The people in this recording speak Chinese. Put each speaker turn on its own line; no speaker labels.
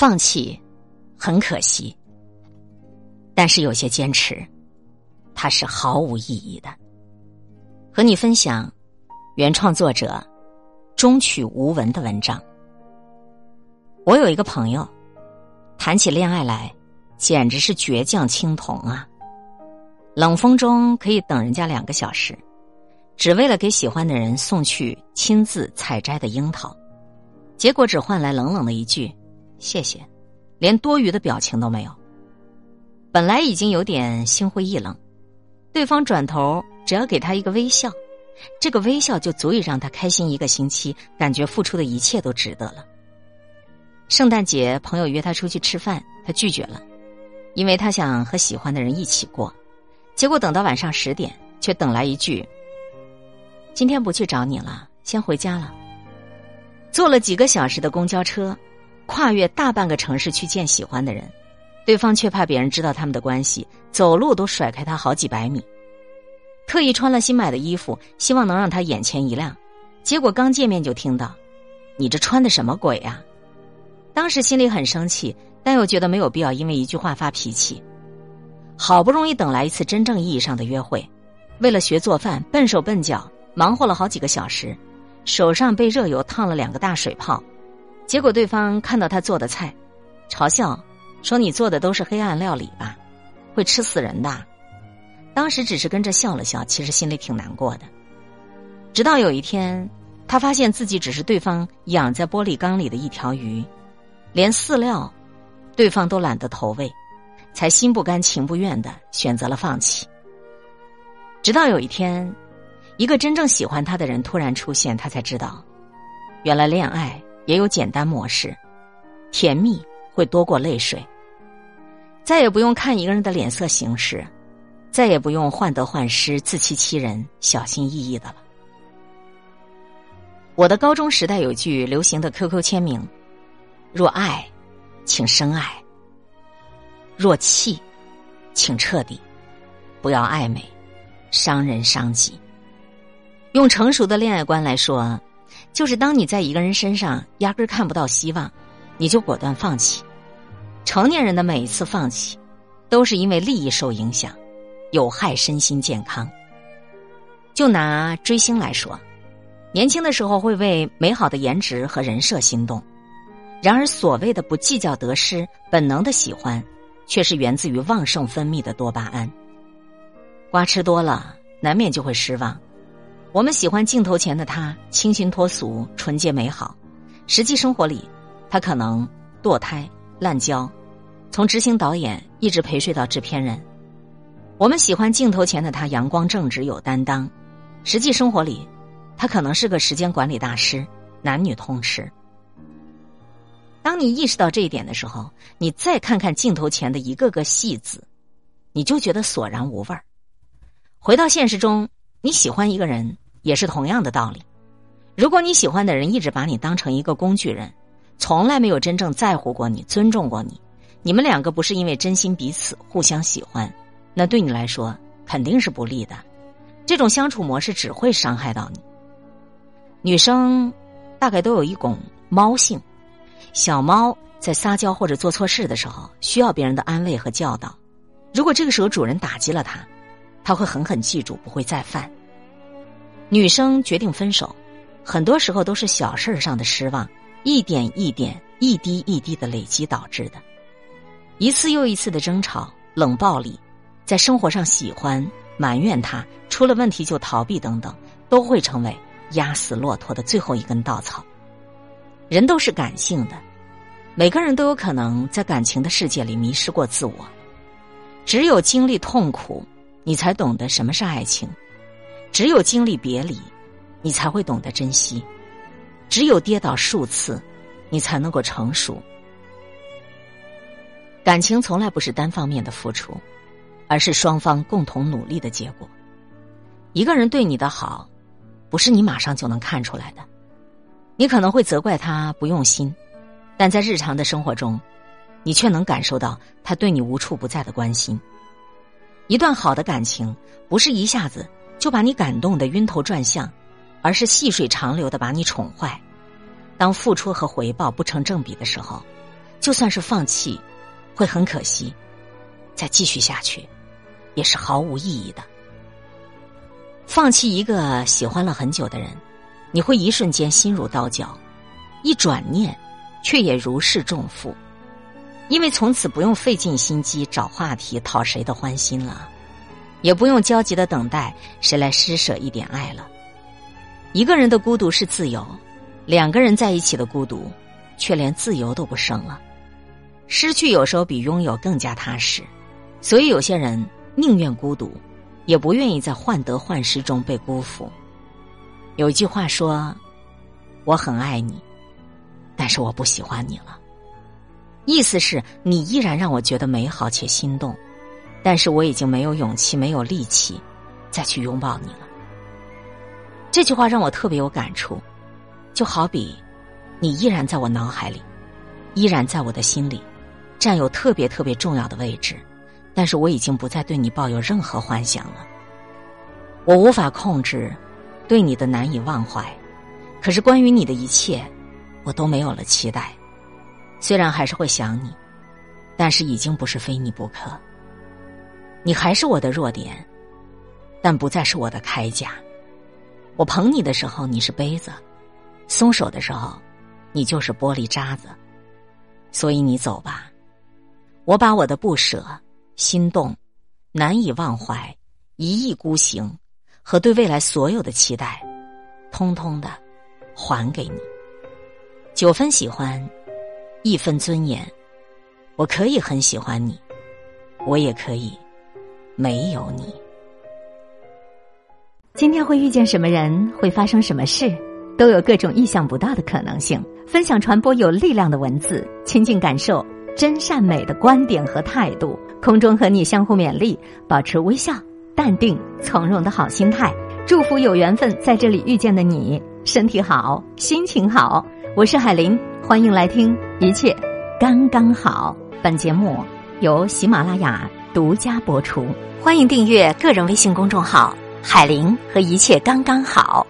放弃很可惜，但是有些坚持，它是毫无意义的。和你分享原创作者中曲无闻的文章。我有一个朋友，谈起恋爱来，简直是倔强青铜啊！冷风中可以等人家两个小时，只为了给喜欢的人送去亲自采摘的樱桃，结果只换来冷冷的一句“谢谢”，连多余的表情都没有。本来已经有点心灰意冷，对方转头只要给他一个微笑，这个微笑就足以让他开心一个星期，感觉付出的一切都值得了。圣诞节，朋友约他出去吃饭，他拒绝了，因为他想和喜欢的人一起过。结果等到晚上十点，却等来一句：“今天不去找你了，先回家了。”坐了几个小时的公交车，跨越大半个城市去见喜欢的人，对方却怕别人知道他们的关系，走路都甩开他好几百米。特意穿了新买的衣服，希望能让他眼前一亮。结果刚见面就听到：“你这穿的什么鬼呀？”当时心里很生气，但又觉得没有必要因为一句话发脾气。好不容易等来一次真正意义上的约会，为了学做饭，笨手笨脚，忙活了好几个小时，手上被热油烫了两个大水泡。结果对方看到他做的菜，嘲笑说：“你做的都是黑暗料理吧？会吃死人的。”当时只是跟着笑了笑，其实心里挺难过的。直到有一天，他发现自己只是对方养在玻璃缸里的一条鱼。连饲料，对方都懒得投喂，才心不甘情不愿的选择了放弃。直到有一天，一个真正喜欢他的人突然出现，他才知道，原来恋爱也有简单模式，甜蜜会多过泪水。再也不用看一个人的脸色行事，再也不用患得患失、自欺欺人、小心翼翼的了。我的高中时代有句流行的 QQ 签名。若爱，请深爱；若弃，请彻底。不要暧昧，伤人伤己。用成熟的恋爱观来说，就是当你在一个人身上压根看不到希望，你就果断放弃。成年人的每一次放弃，都是因为利益受影响，有害身心健康。就拿追星来说，年轻的时候会为美好的颜值和人设心动。然而，所谓的不计较得失、本能的喜欢，却是源自于旺盛分泌的多巴胺。瓜吃多了，难免就会失望。我们喜欢镜头前的他清新脱俗、纯洁美好，实际生活里，他可能堕胎、滥交，从执行导演一直陪睡到制片人。我们喜欢镜头前的他阳光正直、有担当，实际生活里，他可能是个时间管理大师，男女通吃。当你意识到这一点的时候，你再看看镜头前的一个个戏子，你就觉得索然无味儿。回到现实中，你喜欢一个人也是同样的道理。如果你喜欢的人一直把你当成一个工具人，从来没有真正在乎过你、尊重过你，你们两个不是因为真心彼此、互相喜欢，那对你来说肯定是不利的。这种相处模式只会伤害到你。女生大概都有一种猫性。小猫在撒娇或者做错事的时候，需要别人的安慰和教导。如果这个时候主人打击了它，他会狠狠记住，不会再犯。女生决定分手，很多时候都是小事上的失望，一点一点、一滴一滴的累积导致的。一次又一次的争吵、冷暴力，在生活上喜欢埋怨他，出了问题就逃避等等，都会成为压死骆驼的最后一根稻草。人都是感性的，每个人都有可能在感情的世界里迷失过自我。只有经历痛苦，你才懂得什么是爱情；只有经历别离，你才会懂得珍惜；只有跌倒数次，你才能够成熟。感情从来不是单方面的付出，而是双方共同努力的结果。一个人对你的好，不是你马上就能看出来的。你可能会责怪他不用心，但在日常的生活中，你却能感受到他对你无处不在的关心。一段好的感情，不是一下子就把你感动的晕头转向，而是细水长流的把你宠坏。当付出和回报不成正比的时候，就算是放弃，会很可惜；再继续下去，也是毫无意义的。放弃一个喜欢了很久的人，你会一瞬间心如刀绞，一转念，却也如释重负，因为从此不用费尽心机找话题讨谁的欢心了，也不用焦急的等待谁来施舍一点爱了。一个人的孤独是自由，两个人在一起的孤独，却连自由都不剩了。失去有时候比拥有更加踏实，所以有些人宁愿孤独，也不愿意在患得患失中被辜负。有一句话说：“我很爱你，但是我不喜欢你了。”意思是你依然让我觉得美好且心动，但是我已经没有勇气、没有力气再去拥抱你了。这句话让我特别有感触，就好比你依然在我脑海里，依然在我的心里。占有特别特别重要的位置，但是我已经不再对你抱有任何幻想了。我无法控制对你的难以忘怀，可是关于你的一切，我都没有了期待。虽然还是会想你，但是已经不是非你不可。你还是我的弱点，但不再是我的铠甲。我捧你的时候，你是杯子；松手的时候，你就是玻璃渣子。所以你走吧。我把我的不舍、心动、难以忘怀、一意孤行和对未来所有的期待，通通的还给你。九分喜欢，一分尊严。我可以很喜欢你，我也可以没有你。
今天会遇见什么人，会发生什么事，都有各种意想不到的可能性。分享传播有力量的文字，亲近感受。真善美的观点和态度，空中和你相互勉励，保持微笑、淡定、从容的好心态。祝福有缘分在这里遇见的你，身体好，心情好。我是海林，欢迎来听，一切刚刚好。本节目由喜马拉雅独家播出，欢迎订阅个人微信公众号“海林”和“一切刚刚好”。